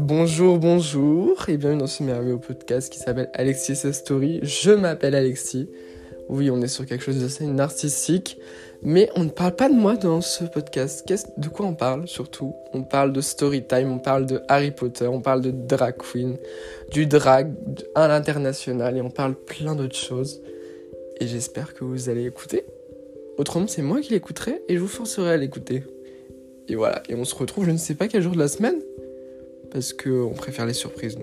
Bonjour, bonjour, et bienvenue dans ce merveilleux podcast qui s'appelle Alexis story. Je m'appelle Alexis. Oui, on est sur quelque chose d'assez narcissique, mais on ne parle pas de moi dans ce podcast. de quoi on parle surtout? On parle de story time, on parle de Harry Potter, on parle de drag queen, du drag à l'international, et on parle plein d'autres choses. Et j'espère que vous allez écouter. Autrement, c'est moi qui l'écouterai et je vous forcerai à l'écouter. Et voilà, et on se retrouve je ne sais pas quel jour de la semaine, parce qu'on préfère les surprises.